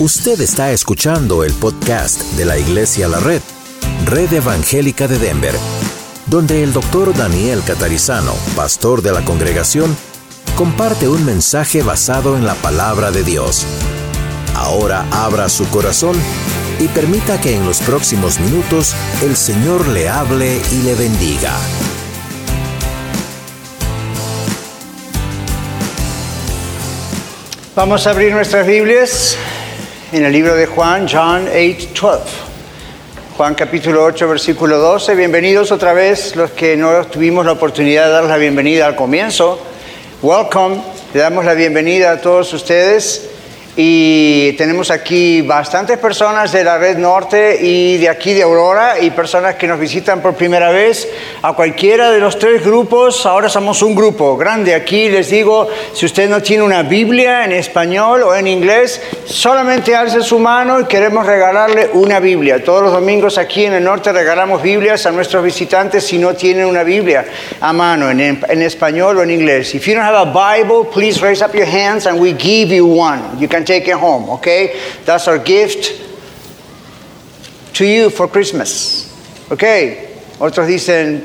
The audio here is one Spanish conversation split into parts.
Usted está escuchando el podcast de la Iglesia La Red, Red Evangélica de Denver, donde el doctor Daniel Catarizano, pastor de la congregación, comparte un mensaje basado en la palabra de Dios. Ahora abra su corazón y permita que en los próximos minutos el Señor le hable y le bendiga. Vamos a abrir nuestras Biblias en el libro de Juan, John 8, 12. Juan capítulo 8, versículo 12. Bienvenidos otra vez los que no tuvimos la oportunidad de dar la bienvenida al comienzo. Welcome, le damos la bienvenida a todos ustedes y tenemos aquí bastantes personas de la red norte y de aquí de Aurora y personas que nos visitan por primera vez. A cualquiera de los tres grupos, ahora somos un grupo grande. Aquí les digo, si usted no tiene una Biblia en español o en inglés, solamente alce su mano y queremos regalarle una Biblia. Todos los domingos aquí en el norte regalamos Biblias a nuestros visitantes si no tienen una Biblia a mano en, en español o en inglés. If you don't have a Bible, please raise up your hands and we give you one. You can take it home, okay? That's our gift to you for Christmas. Okay? Otros dicen,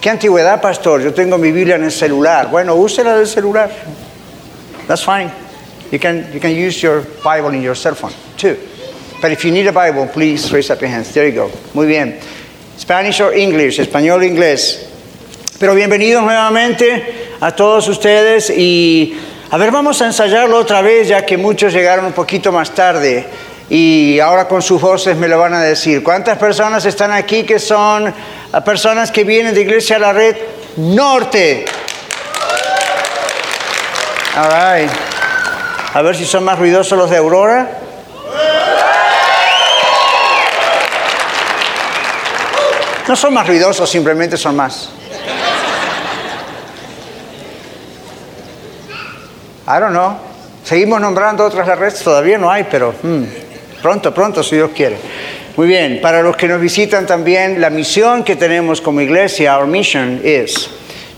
¿qué antigüedad, pastor? Yo tengo mi Biblia en el celular. Bueno, úsela del celular. That's fine. You can, you can use your Bible in your cell phone, too. But if you need a Bible, please raise up your hands. There you go. Muy bien. Spanish or English, español o inglés. Pero bienvenidos nuevamente a todos ustedes y a ver, vamos a ensayarlo otra vez, ya que muchos llegaron un poquito más tarde y ahora con sus voces me lo van a decir. ¿Cuántas personas están aquí que son personas que vienen de Iglesia a la Red Norte? All right. A ver si son más ruidosos los de Aurora. No son más ruidosos, simplemente son más. I don't know. Seguimos nombrando otras redes, todavía no hay, pero hmm, pronto, pronto, si Dios quiere. Muy bien, para los que nos visitan también, la misión que tenemos como iglesia, our mission is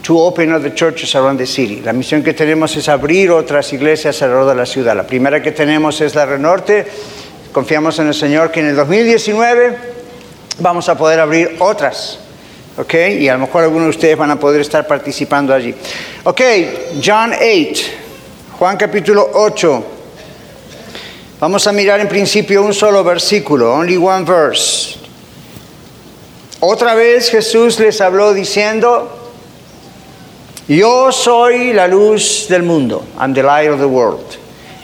to open other churches around the city. La misión que tenemos es abrir otras iglesias alrededor de la ciudad. La primera que tenemos es la Renorte. Confiamos en el Señor que en el 2019 vamos a poder abrir otras. ¿Ok? Y a lo mejor algunos de ustedes van a poder estar participando allí. Ok, John 8. Juan capítulo 8. Vamos a mirar en principio un solo versículo, only one verse. Otra vez Jesús les habló diciendo, yo soy la luz del mundo, I'm the light of the world.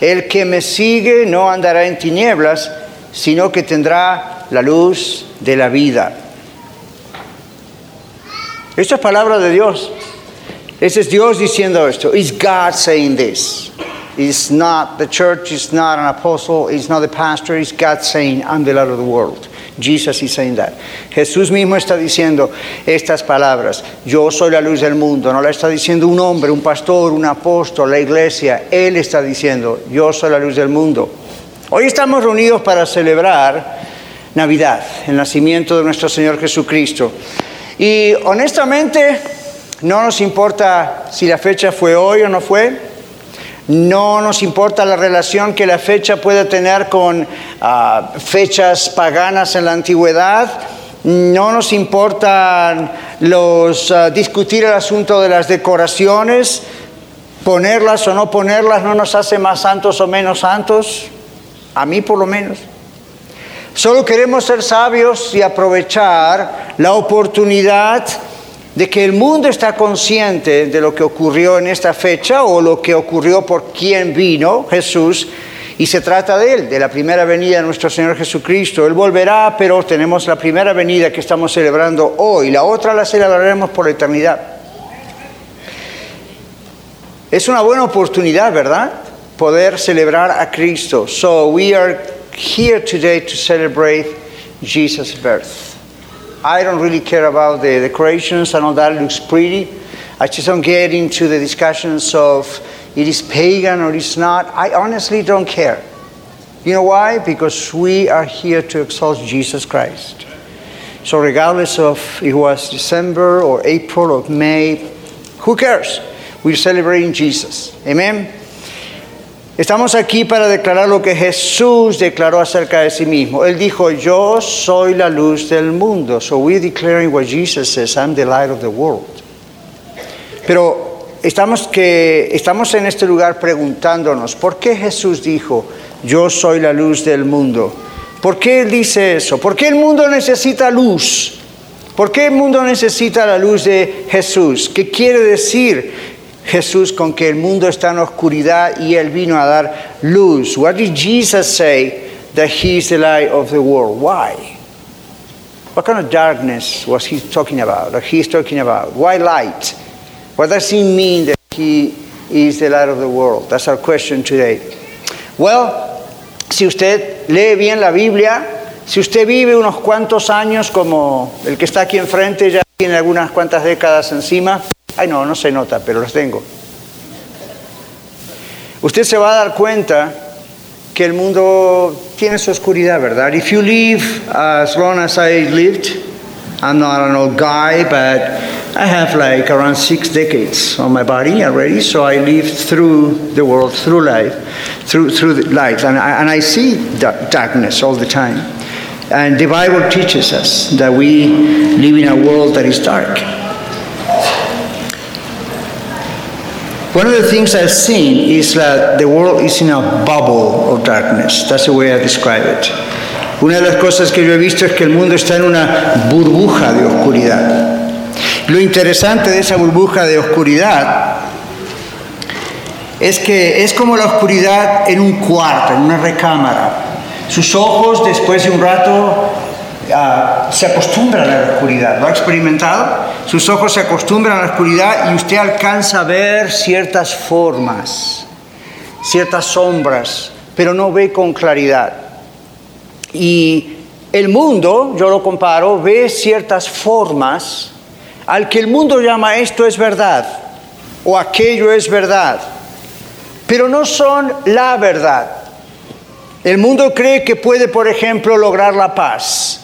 El que me sigue no andará en tinieblas, sino que tendrá la luz de la vida. Esto es palabra de Dios. Ese es Dios diciendo esto. Is God saying this? It's not the church, it's not an apostle, it's not the pastor, it's God saying, I'm the light of the world. Jesus is saying that. Jesús mismo está diciendo estas palabras. Yo soy la luz del mundo. No la está diciendo un hombre, un pastor, un apóstol, la iglesia. Él está diciendo, yo soy la luz del mundo. Hoy estamos reunidos para celebrar Navidad, el nacimiento de nuestro Señor Jesucristo. Y honestamente, no nos importa si la fecha fue hoy o no fue. No nos importa la relación que la fecha pueda tener con uh, fechas paganas en la antigüedad. No nos importa los, uh, discutir el asunto de las decoraciones. Ponerlas o no ponerlas no nos hace más santos o menos santos. A mí por lo menos. Solo queremos ser sabios y aprovechar la oportunidad de que el mundo está consciente de lo que ocurrió en esta fecha o lo que ocurrió por quien vino, Jesús, y se trata de Él, de la primera venida de nuestro Señor Jesucristo. Él volverá, pero tenemos la primera venida que estamos celebrando hoy, la otra la celebraremos por la eternidad. Es una buena oportunidad, ¿verdad? Poder celebrar a Cristo. So we are here today to celebrate Jesus' birth. I don't really care about the decorations and all that. Looks pretty. I just don't get into the discussions of it is pagan or it's not. I honestly don't care. You know why? Because we are here to exalt Jesus Christ. So, regardless of it was December or April or May, who cares? We're celebrating Jesus. Amen? Estamos aquí para declarar lo que Jesús declaró acerca de sí mismo. Él dijo, yo soy la luz del mundo. So we're declaring what Jesus says, I'm the light of the world. Pero estamos, que, estamos en este lugar preguntándonos, ¿por qué Jesús dijo, yo soy la luz del mundo? ¿Por qué Él dice eso? ¿Por qué el mundo necesita luz? ¿Por qué el mundo necesita la luz de Jesús? ¿Qué quiere decir Jesús con que el mundo está en oscuridad y Él vino a dar luz? What did Jesus say that He is the light of the world? Why? What kind of darkness was He talking about? He's talking about? Why light? What does He mean that He is the light of the world? That's our question today. Well, si usted lee bien la Biblia, si usted vive unos cuantos años como el que está aquí enfrente, ya tiene algunas cuantas décadas encima, ay no, no se nota, pero los tengo. Usted se va a dar cuenta que el mundo tiene su oscuridad, ¿verdad? If you live as long as I lived, I'm not an old guy, but I have like around six decades on my body already, so I live through the world, through life, through, through the light, and I, and I see darkness all the time. And the Bible teaches us that we live in a world that is dark. One of the things I've seen is that the world is in a bubble of darkness. That's the way I describe it. Una de las cosas que yo he visto es que el mundo está en una burbuja de oscuridad. Lo interesante de esa burbuja de oscuridad es que es como la oscuridad en un cuarto, en una recámara. Sus ojos, después de un rato, ah, se acostumbran a la oscuridad. ¿Lo ha experimentado? Sus ojos se acostumbran a la oscuridad y usted alcanza a ver ciertas formas, ciertas sombras, pero no ve con claridad. Y el mundo, yo lo comparo, ve ciertas formas al que el mundo llama esto es verdad o aquello es verdad, pero no son la verdad. El mundo cree que puede, por ejemplo, lograr la paz,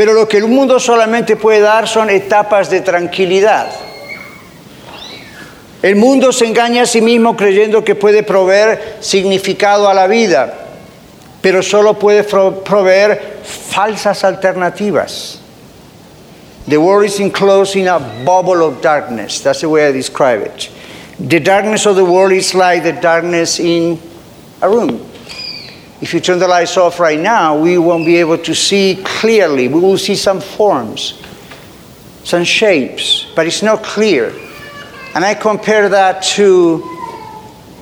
pero lo que el mundo solamente puede dar son etapas de tranquilidad. El mundo se engaña a sí mismo creyendo que puede proveer significado a la vida, pero solo puede proveer falsas alternativas. The world is enclosed in a bubble of darkness. That's the way I describe it. The darkness of the world is like the darkness in a room. If you turn the lights off right now, we won't be able to see clearly. We will see some forms, some shapes, but it's not clear. And I compare that to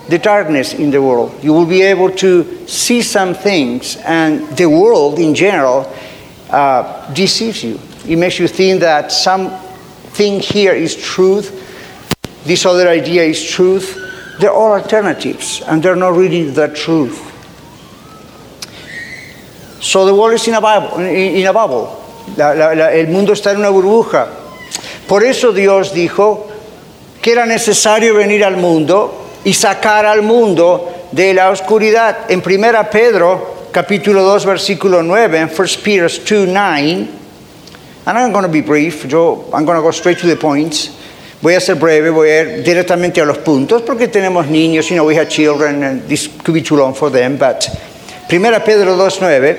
the darkness in the world. You will be able to see some things, and the world in general uh, deceives you. It makes you think that something here is truth, this other idea is truth. They're all alternatives, and they're not really the truth. So the world is in a bubble. In a bubble. La, la, la, el mundo está en una burbuja. Por eso Dios dijo que era necesario venir al mundo y sacar al mundo de la oscuridad. En 1 Pedro, capítulo 2, versículo 9, en 1 Peter 2, 9, and I'm going to be brief, yo, I'm going to go straight to the points. Voy a ser breve, voy a ir directamente a los puntos, porque tenemos niños, you know, we have children, and this could be too long for them, but Primera Pedro 2.9,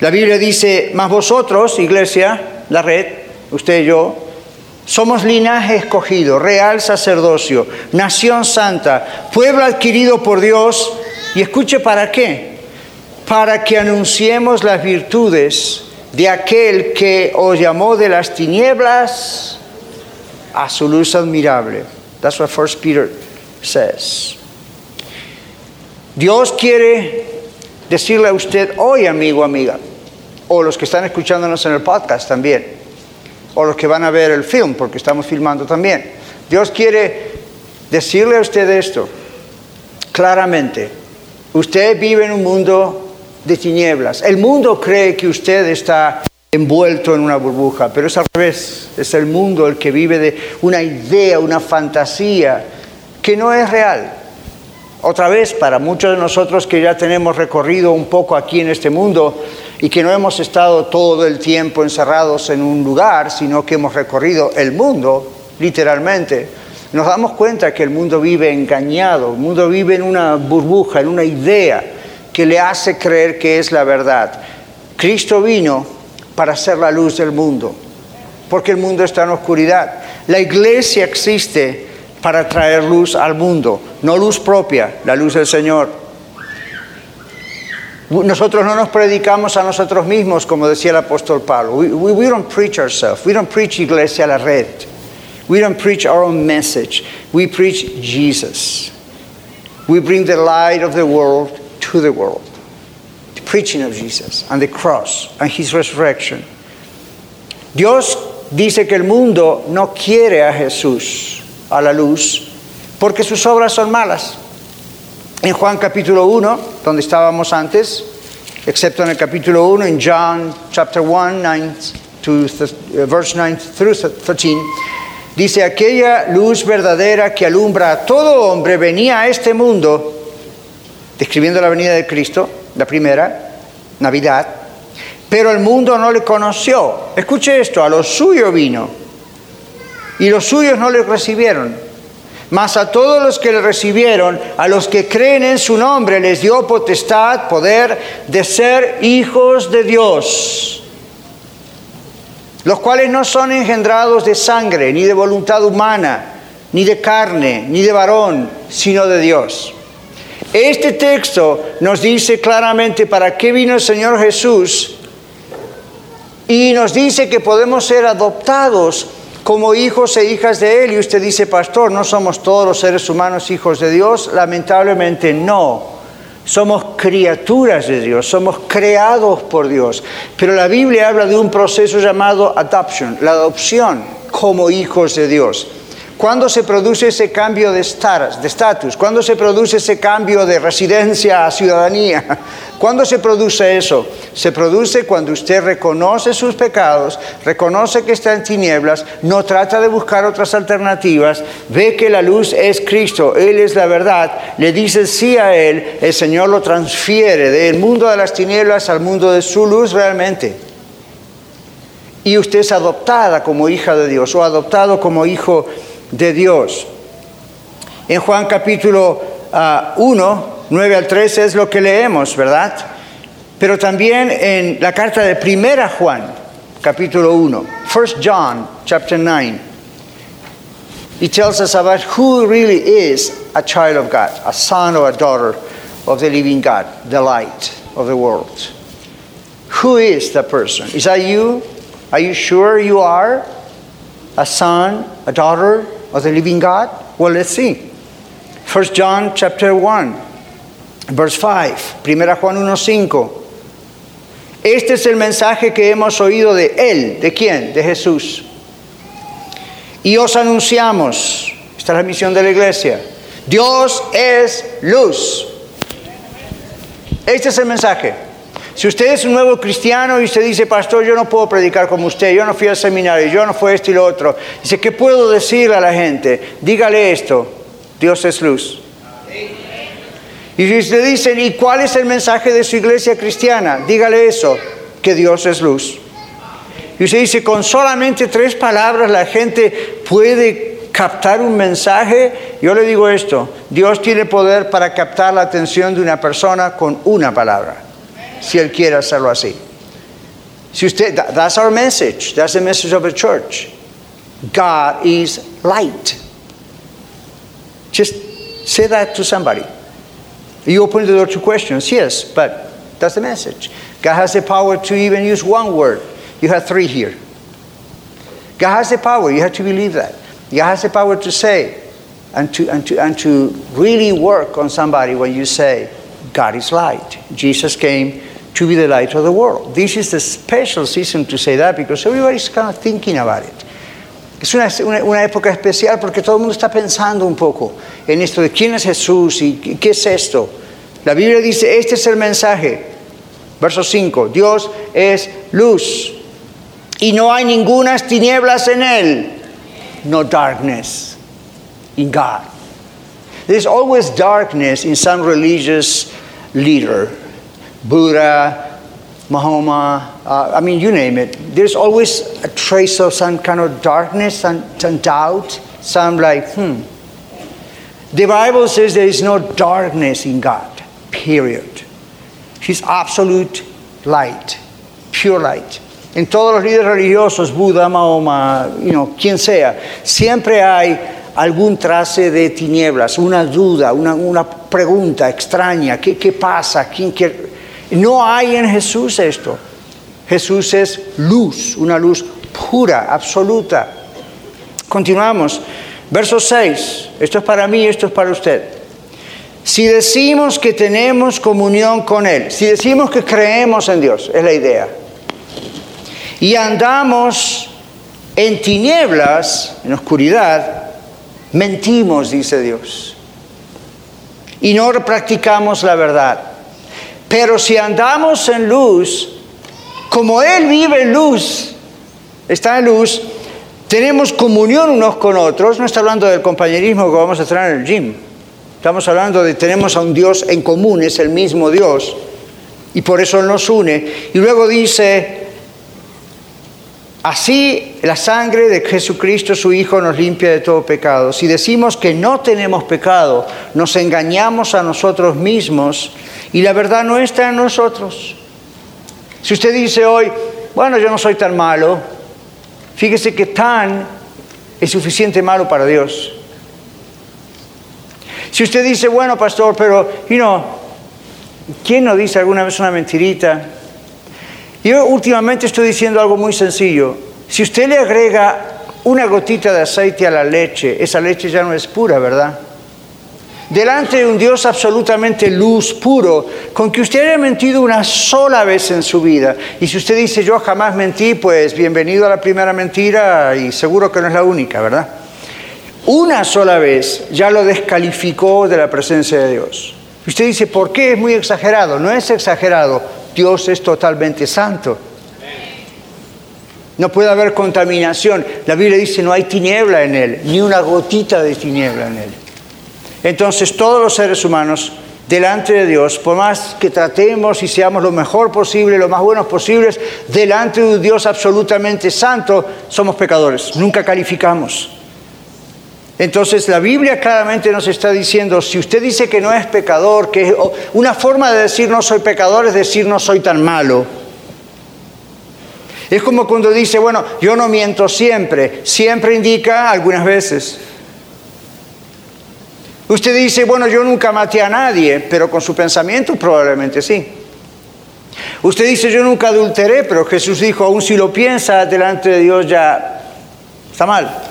la Biblia dice, más vosotros, iglesia, la red, usted y yo, somos linaje escogido, real sacerdocio, nación santa, pueblo adquirido por Dios, y escuche para qué, para que anunciemos las virtudes de aquel que os llamó de las tinieblas a su luz admirable. That's what First Peter says. Dios quiere decirle a usted hoy, amigo, amiga, o los que están escuchándonos en el podcast también, o los que van a ver el film, porque estamos filmando también. Dios quiere decirle a usted esto claramente. Usted vive en un mundo de tinieblas. El mundo cree que usted está envuelto en una burbuja, pero es al revés. Es el mundo el que vive de una idea, una fantasía que no es real. Otra vez, para muchos de nosotros que ya tenemos recorrido un poco aquí en este mundo y que no hemos estado todo el tiempo encerrados en un lugar, sino que hemos recorrido el mundo, literalmente, nos damos cuenta que el mundo vive engañado, el mundo vive en una burbuja, en una idea que le hace creer que es la verdad. Cristo vino para ser la luz del mundo, porque el mundo está en oscuridad. La iglesia existe para traer luz al mundo, no luz propia, la luz del Señor. Nosotros no nos predicamos a nosotros mismos, como decía el apóstol Pablo. We, don't preach ourselves. We don't preach iglesia a la red. We don't preach our own message. We preach Jesus. We bring the light of the world to the world. The preaching of Jesus and the cross and his resurrection. Dios dice que el mundo no quiere a Jesús a la luz porque sus obras son malas. En Juan capítulo 1, donde estábamos antes, excepto en el capítulo 1, en John chapter 1, 9 to, uh, verse 9 through 13, Dice, aquella luz verdadera que alumbra a todo hombre venía a este mundo, describiendo la venida de Cristo, la primera, Navidad, pero el mundo no le conoció. Escuche esto, a lo suyo vino, y los suyos no le recibieron. Mas a todos los que le recibieron, a los que creen en su nombre, les dio potestad, poder de ser hijos de Dios los cuales no son engendrados de sangre, ni de voluntad humana, ni de carne, ni de varón, sino de Dios. Este texto nos dice claramente para qué vino el Señor Jesús y nos dice que podemos ser adoptados como hijos e hijas de Él. Y usted dice, pastor, ¿no somos todos los seres humanos hijos de Dios? Lamentablemente no. Somos criaturas de Dios, somos creados por Dios. Pero la Biblia habla de un proceso llamado adoption, la adopción como hijos de Dios. ¿Cuándo se produce ese cambio de estatus? ¿Cuándo se produce ese cambio de residencia a ciudadanía? ¿Cuándo se produce eso? Se produce cuando usted reconoce sus pecados, reconoce que está en tinieblas, no trata de buscar otras alternativas, ve que la luz es Cristo, Él es la verdad, le dice sí a Él, el Señor lo transfiere del mundo de las tinieblas al mundo de su luz realmente. Y usted es adoptada como hija de Dios o adoptado como hijo de Dios. En Juan capítulo 1, 9 al 13 es lo que leemos, ¿verdad? Pero también en la carta de Primera Juan, capítulo 1, 1 John, chapter 9, he tells us about who really is a child of God, a son or a daughter of the living God, the light of the world. Who is the person? Is that you? Are you sure you are a son, a daughter of the living God? Well, let's see. 1 John chapter 1, verse 5. Primera Juan 1:5. Este es el mensaje que hemos oído de él, ¿de quién? De Jesús. Y os anunciamos, esta es la misión de la iglesia, Dios es luz. Este es el mensaje. Si usted es un nuevo cristiano y usted dice, pastor, yo no puedo predicar como usted, yo no fui al seminario, yo no fui esto y lo otro, dice, ¿qué puedo decirle a la gente? Dígale esto, Dios es luz. Y si usted dice, ¿y cuál es el mensaje de su iglesia cristiana? Dígale eso, que Dios es luz. Y usted dice, con solamente tres palabras la gente puede captar un mensaje. Yo le digo esto, Dios tiene poder para captar la atención de una persona con una palabra si Él quiere hacerlo así. Si usted, that's our message. That's the message of the church. God is light. Just say that to somebody. You open the door to questions, yes, but that's the message. God has the power to even use one word. You have three here. God has the power. You have to believe that. God has the power to say and to, and to, and to really work on somebody when you say, God is light. Jesus came to be the light of the world. This is a special season to say that because everybody's kind of thinking about it. Es una, una, una, época especial porque todo el mundo está pensando un poco en esto de quién es Jesús y qué es esto. La Biblia dice, este es el mensaje. Verso 5, Dios es luz y no hay ningunas tinieblas en él. No darkness in God. There's always darkness in some religious leader Buddha, Mahoma, uh, I mean, you name it. There's always a trace of some kind of darkness and doubt So I'm like, hmm. The Bible says there is no darkness in God, period. He's absolute light, pure light. En todos los líderes religiosos, Buda, Mahoma, you know, quien sea, siempre hay algún trace de tinieblas, una duda, una, una pregunta extraña, ¿qué, qué pasa? ¿Quién quiere? No hay en Jesús esto. Jesús es luz, una luz pura, absoluta. Continuamos. Verso 6. Esto es para mí, esto es para usted. Si decimos que tenemos comunión con Él, si decimos que creemos en Dios, es la idea, y andamos en tinieblas, en oscuridad, mentimos, dice Dios, y no practicamos la verdad. Pero si andamos en luz, como Él vive en luz, está en luz, tenemos comunión unos con otros, no está hablando del compañerismo que vamos a tener en el gym, estamos hablando de tenemos a un Dios en común, es el mismo Dios, y por eso nos une. Y luego dice, así la sangre de Jesucristo, su Hijo, nos limpia de todo pecado. Si decimos que no tenemos pecado, nos engañamos a nosotros mismos y la verdad no está en nosotros. Si usted dice hoy, bueno, yo no soy tan malo, fíjese que tan es suficiente malo para Dios. Si usted dice, bueno, pastor, pero, you know, ¿quién no dice alguna vez una mentirita? Yo últimamente estoy diciendo algo muy sencillo. Si usted le agrega una gotita de aceite a la leche, esa leche ya no es pura, ¿verdad? Delante de un Dios absolutamente luz, puro, con que usted haya mentido una sola vez en su vida. Y si usted dice yo jamás mentí, pues bienvenido a la primera mentira y seguro que no es la única, ¿verdad? Una sola vez ya lo descalificó de la presencia de Dios. Usted dice, ¿por qué es muy exagerado? No es exagerado, Dios es totalmente santo. No puede haber contaminación. La Biblia dice, no hay tiniebla en él, ni una gotita de tiniebla en él. Entonces todos los seres humanos delante de Dios, por más que tratemos y seamos lo mejor posible, lo más buenos posibles, delante de un Dios absolutamente santo, somos pecadores, nunca calificamos. Entonces la Biblia claramente nos está diciendo, si usted dice que no es pecador, que una forma de decir no soy pecador es decir no soy tan malo. Es como cuando dice, bueno, yo no miento siempre, siempre indica algunas veces. Usted dice, bueno, yo nunca maté a nadie, pero con su pensamiento probablemente sí. Usted dice, yo nunca adulteré, pero Jesús dijo, aún si lo piensa delante de Dios ya está mal.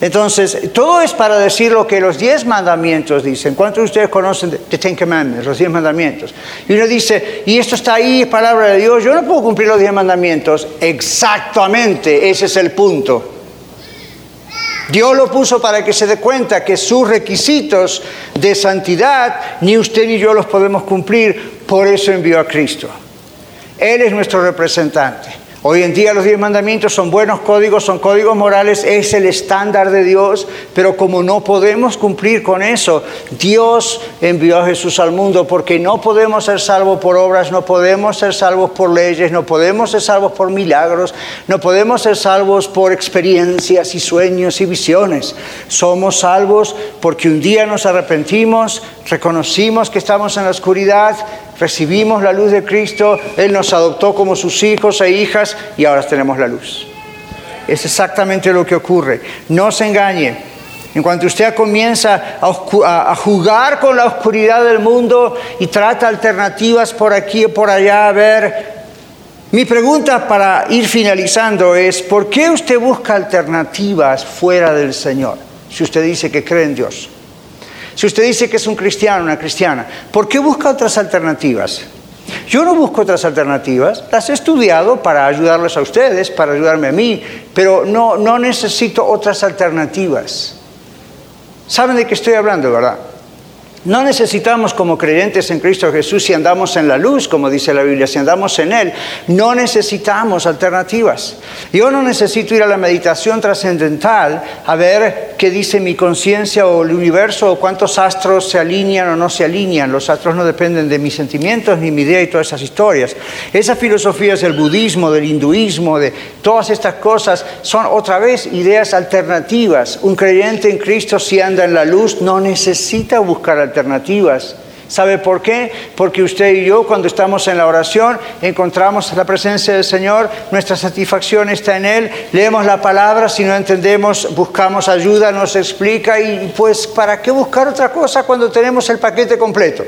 Entonces, todo es para decir lo que los diez mandamientos dicen. ¿Cuántos de ustedes conocen The Ten Commandments, los diez mandamientos? Y uno dice, y esto está ahí, es palabra de Dios, yo no puedo cumplir los diez mandamientos. Exactamente, ese es el punto. Dios lo puso para que se dé cuenta que sus requisitos de santidad ni usted ni yo los podemos cumplir, por eso envió a Cristo. Él es nuestro representante. Hoy en día los diez mandamientos son buenos códigos, son códigos morales, es el estándar de Dios, pero como no podemos cumplir con eso, Dios envió a Jesús al mundo porque no podemos ser salvos por obras, no podemos ser salvos por leyes, no podemos ser salvos por milagros, no podemos ser salvos por experiencias y sueños y visiones. Somos salvos porque un día nos arrepentimos, reconocimos que estamos en la oscuridad, recibimos la luz de Cristo, Él nos adoptó como sus hijos e hijas y ahora tenemos la luz. Es exactamente lo que ocurre. No se engañe. En cuanto usted comienza a, jugar con la oscuridad del mundo y trata alternativas por aquí y por allá, a ver, mi pregunta para ir finalizando es, ¿por qué usted busca alternativas fuera del Señor? Si usted dice que cree en Dios. Si usted dice que es un cristiano, una cristiana, ¿por qué busca otras alternativas? Yo no busco otras alternativas, las he estudiado para ayudarles a ustedes, para ayudarme a mí, pero no, no necesito otras alternativas. ¿Saben de qué estoy hablando, verdad? No necesitamos como creyentes en Cristo Jesús, si andamos en la luz, como dice la Biblia, si andamos en Él, no necesitamos alternativas. Yo no necesito ir a la meditación trascendental a ver qué dice mi conciencia o el universo o cuántos astros se alinean o no se alinean. Los astros no dependen de mis sentimientos ni mi idea y todas esas historias. Esas filosofías del budismo, del hinduismo, de todas estas cosas son otra vez ideas alternativas. Un creyente en Cristo si anda en la luz no necesita buscar alternativas. ¿Sabe por qué? Porque usted y yo cuando estamos en la oración encontramos la presencia del Señor, nuestra satisfacción está en Él, leemos la palabra, si no entendemos buscamos ayuda, nos explica y pues ¿para qué buscar otra cosa cuando tenemos el paquete completo?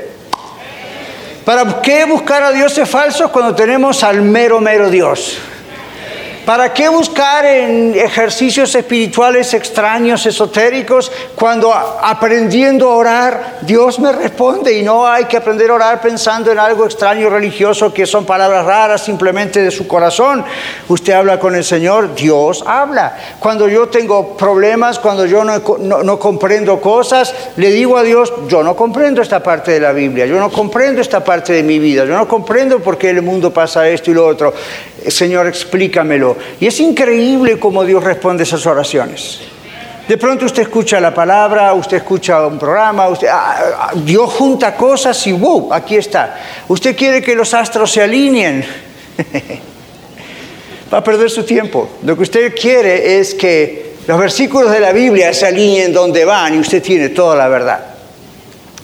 ¿Para qué buscar a dioses falsos cuando tenemos al mero, mero Dios? ¿Para qué buscar en ejercicios espirituales extraños, esotéricos, cuando aprendiendo a orar Dios me responde y no hay que aprender a orar pensando en algo extraño religioso que son palabras raras simplemente de su corazón? Usted habla con el Señor, Dios habla. Cuando yo tengo problemas, cuando yo no, no comprendo cosas, le digo a Dios, yo no comprendo esta parte de la Biblia, yo no comprendo esta parte de mi vida, yo no comprendo por qué el mundo pasa esto y lo otro. Señor, explícamelo. Y es increíble cómo Dios responde esas oraciones. De pronto usted escucha la palabra, usted escucha un programa, usted, ah, ah, Dios junta cosas y ¡wow! Aquí está. Usted quiere que los astros se alineen. Va a perder su tiempo. Lo que usted quiere es que los versículos de la Biblia se alineen donde van y usted tiene toda la verdad.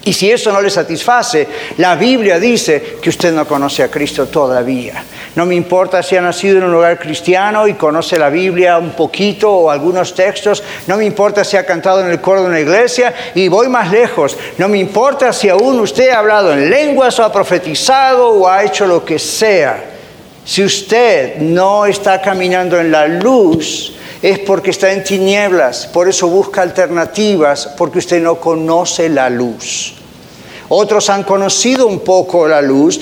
Y si eso no le satisface, la Biblia dice que usted no conoce a Cristo todavía. No me importa si ha nacido en un hogar cristiano y conoce la Biblia un poquito o algunos textos. No me importa si ha cantado en el coro de una iglesia. Y voy más lejos. No me importa si aún usted ha hablado en lenguas o ha profetizado o ha hecho lo que sea. Si usted no está caminando en la luz, es porque está en tinieblas, por eso busca alternativas, porque usted no conoce la luz. Otros han conocido un poco la luz,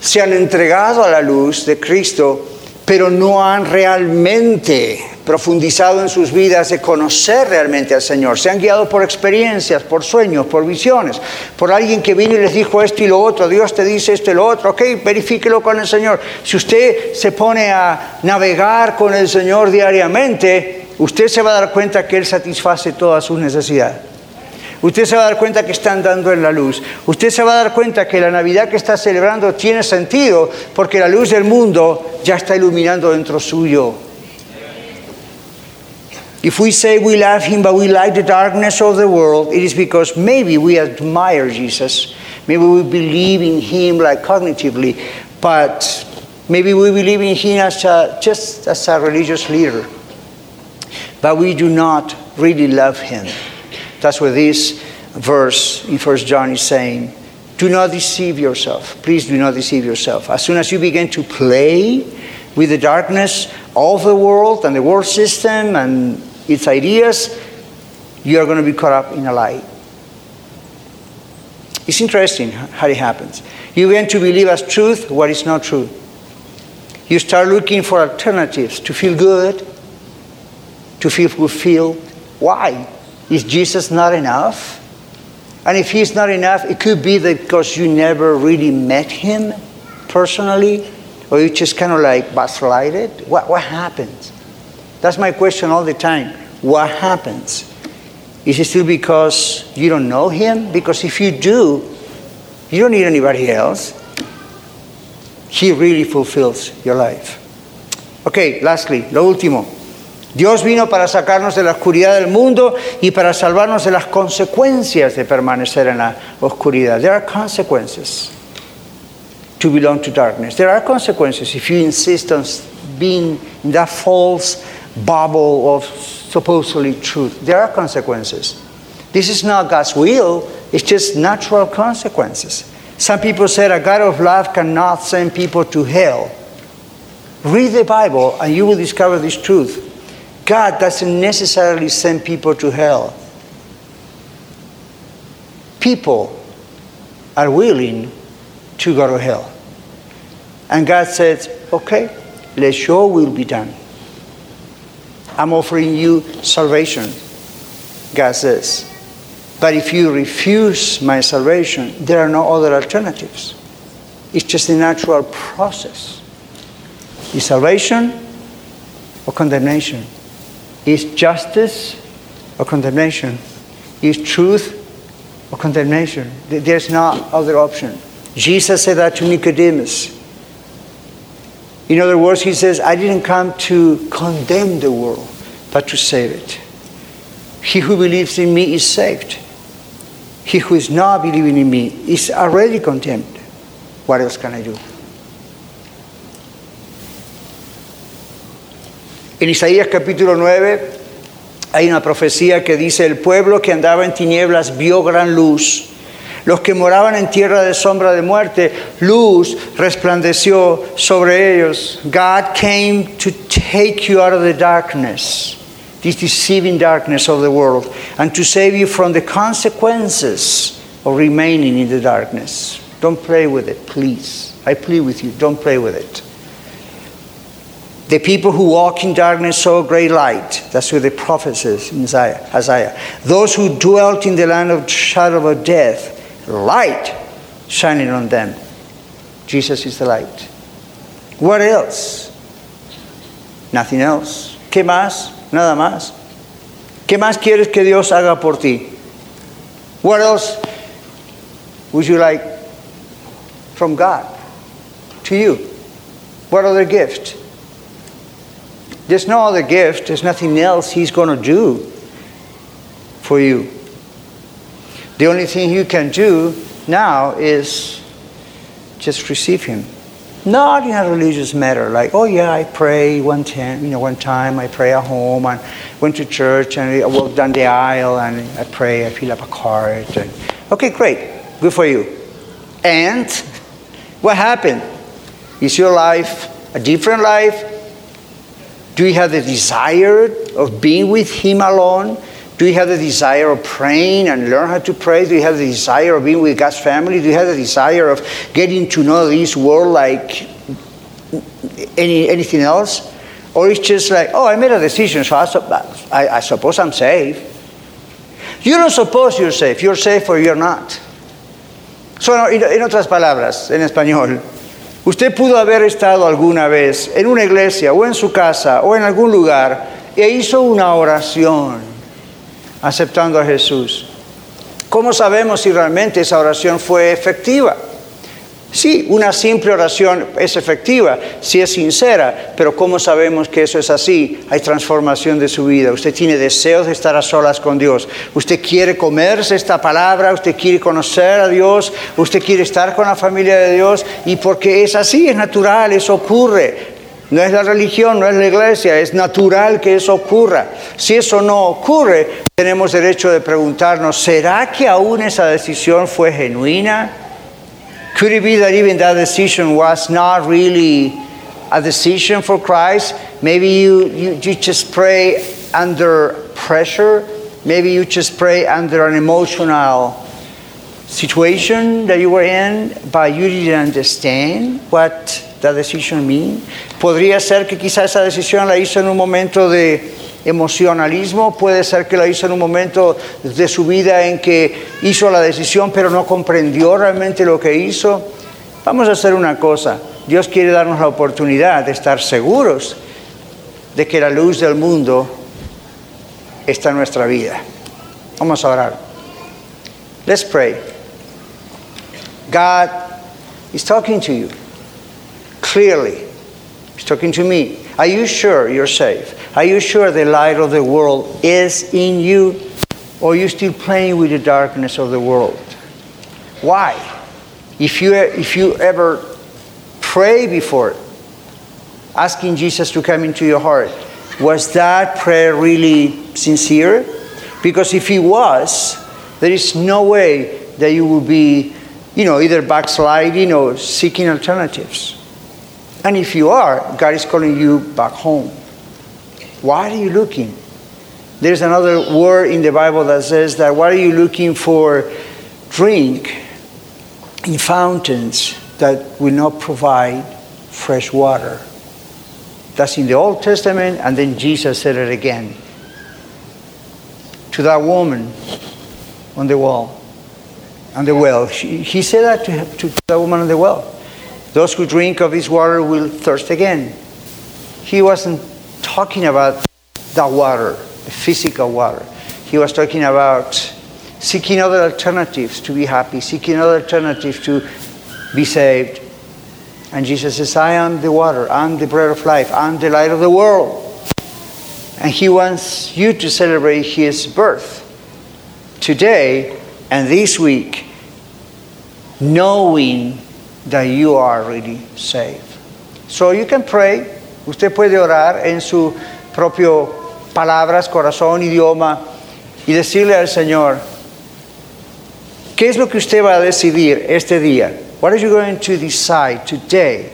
se han entregado a la luz de Cristo, pero no han realmente profundizado en sus vidas de conocer realmente al Señor. Se han guiado por experiencias, por sueños, por visiones, por alguien que vino y les dijo esto y lo otro, Dios te dice esto y lo otro, ok, verifíquelo con el Señor. Si usted se pone a navegar con el Señor diariamente, usted se va a dar cuenta que Él satisface todas sus necesidades. Usted se va a dar cuenta que está andando en la luz. Usted se va a dar cuenta que la Navidad que está celebrando tiene sentido porque la luz del mundo ya está iluminando dentro suyo. If we say we love him but we like the darkness of the world, it is because maybe we admire Jesus. Maybe we believe in him like cognitively, but maybe we believe in him as a, just as a religious leader. But we do not really love him. That's what this verse in First John is saying. Do not deceive yourself. Please do not deceive yourself. As soon as you begin to play with the darkness of the world and the world system and its ideas, you are going to be caught up in a lie. It's interesting how it happens. You begin to believe as truth what is not true. You start looking for alternatives to feel good, to feel fulfilled. Why? Is Jesus not enough? And if he's not enough, it could be that because you never really met him personally, or you just kind of like backslided. What, what happens? That's my question all the time. What happens? Is it still because you don't know him? Because if you do, you don't need anybody else. He really fulfills your life. Okay, lastly, lo último. Dios vino para sacarnos de la oscuridad del mundo y para salvarnos de las consecuencias de permanecer en la oscuridad. There are consequences to belong to darkness. There are consequences if you insist on being in that false bubble of supposedly truth. There are consequences. This is not God's will, it's just natural consequences. Some people said a God of love cannot send people to hell. Read the Bible and you will discover this truth. God doesn't necessarily send people to hell. People are willing to go to hell. And God says, okay, let your will be done. I'm offering you salvation, God says. But if you refuse my salvation, there are no other alternatives. It's just a natural process. Is salvation or condemnation? Is justice or condemnation. Is truth or condemnation. There's no other option. Jesus said that to Nicodemus. In other words, he says, I didn't come to condemn the world, but to save it. He who believes in me is saved. He who is not believing in me is already condemned. What else can I do? En Isaías capítulo 9 hay una profecía que dice, el pueblo que andaba en tinieblas vio gran luz. Los que moraban en tierra de sombra de muerte, luz resplandeció sobre ellos. God came to take you out of the darkness, this deceiving darkness of the world, and to save you from the consequences of remaining in the darkness. Don't play with it, please. I plead with you, don't play with it. The people who walk in darkness saw a great light. That's what the prophet says in Isaiah. Those who dwelt in the land of shadow of death, light shining on them. Jesus is the light. What else? Nothing else. ¿Qué más? Nada más. ¿Qué más quieres que Dios haga por ti? What else would you like from God to you? What other gift? There's no other gift, there's nothing else He's going to do for you. The only thing you can do now is just receive Him. Not in a religious matter, like, oh yeah, I pray one time, you know, one time I pray at home and went to church and I walked down the aisle and I pray, I fill up a card. And, okay, great, good for you. And what happened? Is your life a different life? Do you have the desire of being with Him alone? Do you have the desire of praying and learn how to pray? Do you have the desire of being with God's family? Do you have the desire of getting to know this world like any, anything else? Or it's just like, oh, I made a decision, so I, I, I suppose I'm safe. You don't suppose you're safe. You're safe or you're not. So, en otras palabras, en español, usted pudo haber estado alguna vez en una iglesia o en su casa o en algún lugar e hizo una oración aceptando a Jesús. ¿Cómo sabemos si realmente esa oración fue efectiva? Sí, una simple oración es efectiva, si es sincera, pero ¿cómo sabemos que eso es así? Hay transformación de su vida, usted tiene deseos de estar a solas con Dios, usted quiere comerse esta palabra, usted quiere conocer a Dios, usted quiere estar con la familia de Dios y porque es así, es natural, eso ocurre. No es la religión, no es la iglesia, es natural que eso ocurra. Si eso no ocurre, tenemos derecho de preguntarnos, ¿será que aún esa decisión fue genuina? Could it be that even that decision was not really a decision for Christ? Maybe you, you, you just pray under pressure. Maybe you just pray under an emotional situation that you were in, but you didn't understand what that decision mean. Podría ser que quizá esa decisión la hizo en un momento de emocionalismo, puede ser que la hizo en un momento de su vida en que hizo la decisión pero no comprendió realmente lo que hizo. Vamos a hacer una cosa, Dios quiere darnos la oportunidad de estar seguros de que la luz del mundo está en nuestra vida. Vamos a orar. Let's pray. God is talking to you clearly. He's talking to me. Are you sure you're safe? Are you sure the light of the world is in you? Or are you still playing with the darkness of the world? Why? If you, if you ever pray before asking Jesus to come into your heart, was that prayer really sincere? Because if it was, there is no way that you will be, you know, either backsliding or seeking alternatives. And if you are, God is calling you back home. Why are you looking? There's another word in the Bible that says that why are you looking for drink in fountains that will not provide fresh water? That's in the Old Testament, and then Jesus said it again to that woman on the wall, on the well. She, he said that to, to that woman on the well. Those who drink of this water will thirst again. He wasn't talking about that water, the physical water. he was talking about seeking other alternatives to be happy, seeking other alternatives to be saved. And Jesus says, I am the water, I'm the bread of life, I'm the light of the world. And he wants you to celebrate his birth today and this week, knowing that you are really saved. So you can pray. Usted puede orar en su propio palabras, corazón, idioma y decirle al Señor, ¿qué es lo que usted va a decidir este día? What are you going to decide today?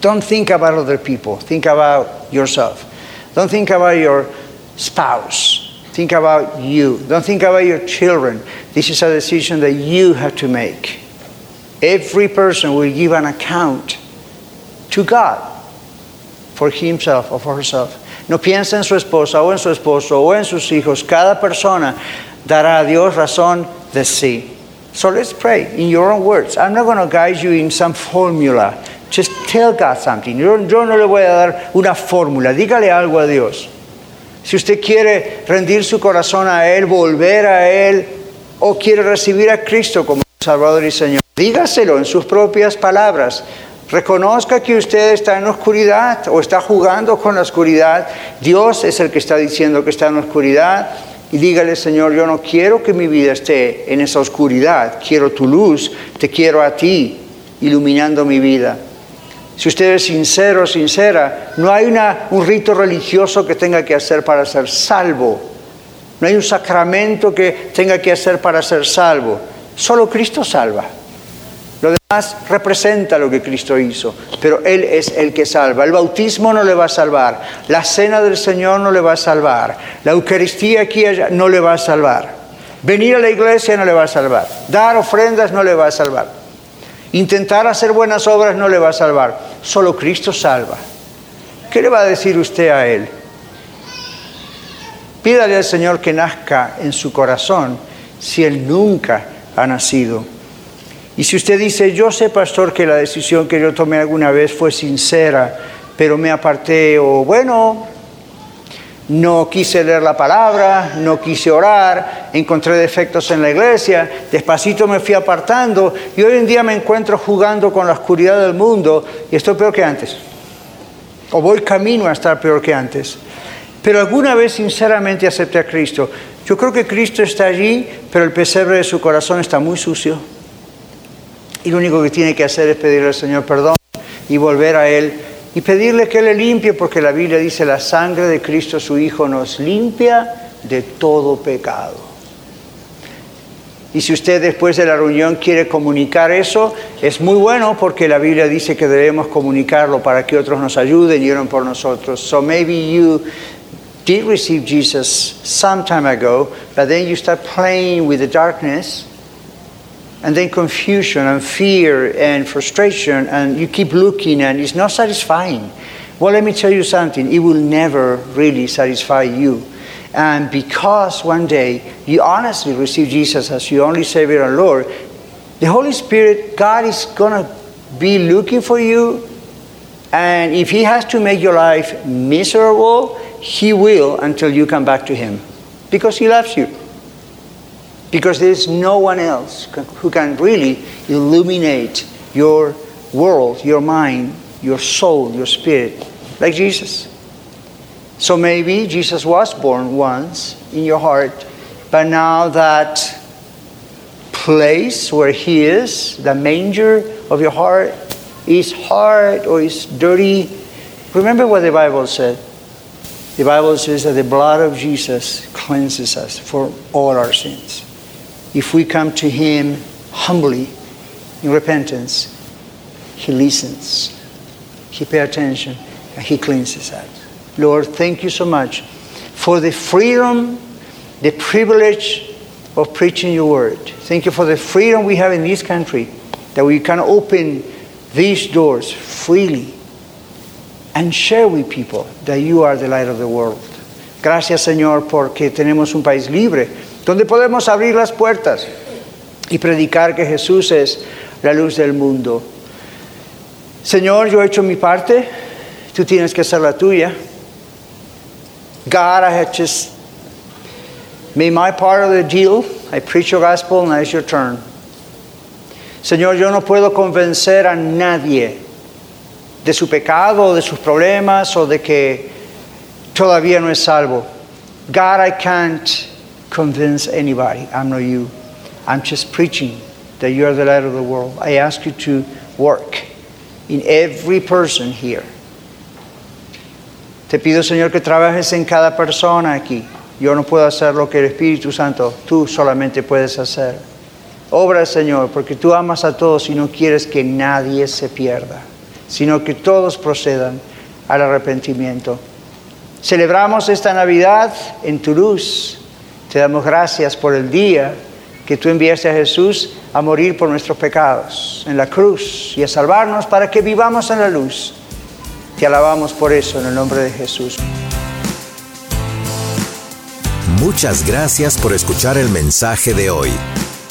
Don't think about other people. Think about yourself. Don't think about your spouse. Think about you. Don't think about your children. This is a decision that you have to make. Every person will give an account to God for himself or for herself. No piensa en su esposa o en su esposo o en sus hijos. Cada persona dará a Dios razón de sí. So let's pray in your own words. I'm not going to guide you in some formula. Just tell God something. Yo, yo no le voy a dar una fórmula. Dígale algo a Dios. Si usted quiere rendir su corazón a Él, volver a Él, o quiere recibir a Cristo como Salvador y Señor, dígaselo en sus propias palabras. Reconozca que usted está en oscuridad o está jugando con la oscuridad. Dios es el que está diciendo que está en oscuridad y dígale, Señor, yo no quiero que mi vida esté en esa oscuridad, quiero tu luz, te quiero a ti, iluminando mi vida. Si usted es sincero o sincera, no hay un rito religioso que tenga que hacer para ser salvo. No hay un sacramento que tenga que hacer para ser salvo. Solo Cristo salva. Lo demás representa lo que Cristo hizo, pero Él es el que salva. El bautismo no le va a salvar, la cena del Señor no le va a salvar, la Eucaristía aquí allá no le va a salvar, venir a la iglesia no le va a salvar, dar ofrendas no le va a salvar, intentar hacer buenas obras no le va a salvar, solo Cristo salva. ¿Qué le va a decir usted a Él? Pídale al Señor que nazca en su corazón si Él nunca ha nacido. Y si usted dice, yo sé, pastor, que la decisión que yo tomé alguna vez fue sincera, pero me aparté, o bueno, no quise leer la palabra, no quise orar, encontré defectos en la iglesia, despacito me fui apartando y hoy en día me encuentro jugando con la oscuridad del mundo y estoy peor que antes. O voy camino a estar peor que antes. Pero alguna vez sinceramente acepté a Cristo. Yo creo que Cristo está allí, pero el pesebre de su corazón está muy sucio. Y lo único que tiene que hacer es pedirle al Señor perdón y volver a Él y pedirle que le limpie, porque la Biblia dice, la sangre de Cristo su Hijo nos limpia de todo pecado. Y si usted después de la reunión quiere comunicar eso, es muy bueno porque la Biblia dice que debemos comunicarlo para que otros nos ayuden y oren por nosotros. So maybe you did receive Jesus some time ago, but then you start playing with the darkness and then confusion and fear and frustration, and you keep looking and it's not satisfying. Well, let me tell you something it will never really satisfy you. And because one day you honestly receive Jesus as your only Savior and Lord, the Holy Spirit, God is going to be looking for you. And if He has to make your life miserable, He will until you come back to Him because He loves you because there's no one else who can really illuminate your world, your mind, your soul, your spirit, like Jesus. So maybe Jesus was born once in your heart, but now that place where He is, the manger of your heart, is hard or is dirty. Remember what the Bible said. The Bible says that the blood of Jesus cleanses us for all our sins if we come to Him humbly in repentance, He listens, He pays attention, and He cleanses us. Lord, thank you so much for the freedom, the privilege of preaching your word. Thank you for the freedom we have in this country that we can open these doors freely and share with people that you are the light of the world. Gracias, Señor, porque tenemos un país libre donde podemos abrir las puertas y predicar que Jesús es la luz del mundo. Señor, yo he hecho mi parte, tú tienes que hacer la tuya. God, I have just May my part of the deal, I preach your gospel and it's your turn. Señor, yo no puedo convencer a nadie de su pecado, de sus problemas o de que todavía no es salvo. God, I can't convince anybody. I'm not you. I'm just preaching that you are the light of the world. I ask you to work in every person here. Te pido, Señor, que trabajes en cada persona aquí. Yo no puedo hacer lo que el Espíritu Santo, tú solamente puedes hacer. Obra, Señor, porque tú amas a todos y no quieres que nadie se pierda, sino que todos procedan al arrepentimiento. Celebramos esta Navidad en tu luz. Te damos gracias por el día que tú enviaste a Jesús a morir por nuestros pecados en la cruz y a salvarnos para que vivamos en la luz. Te alabamos por eso en el nombre de Jesús. Muchas gracias por escuchar el mensaje de hoy.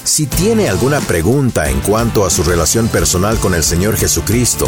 Si tiene alguna pregunta en cuanto a su relación personal con el Señor Jesucristo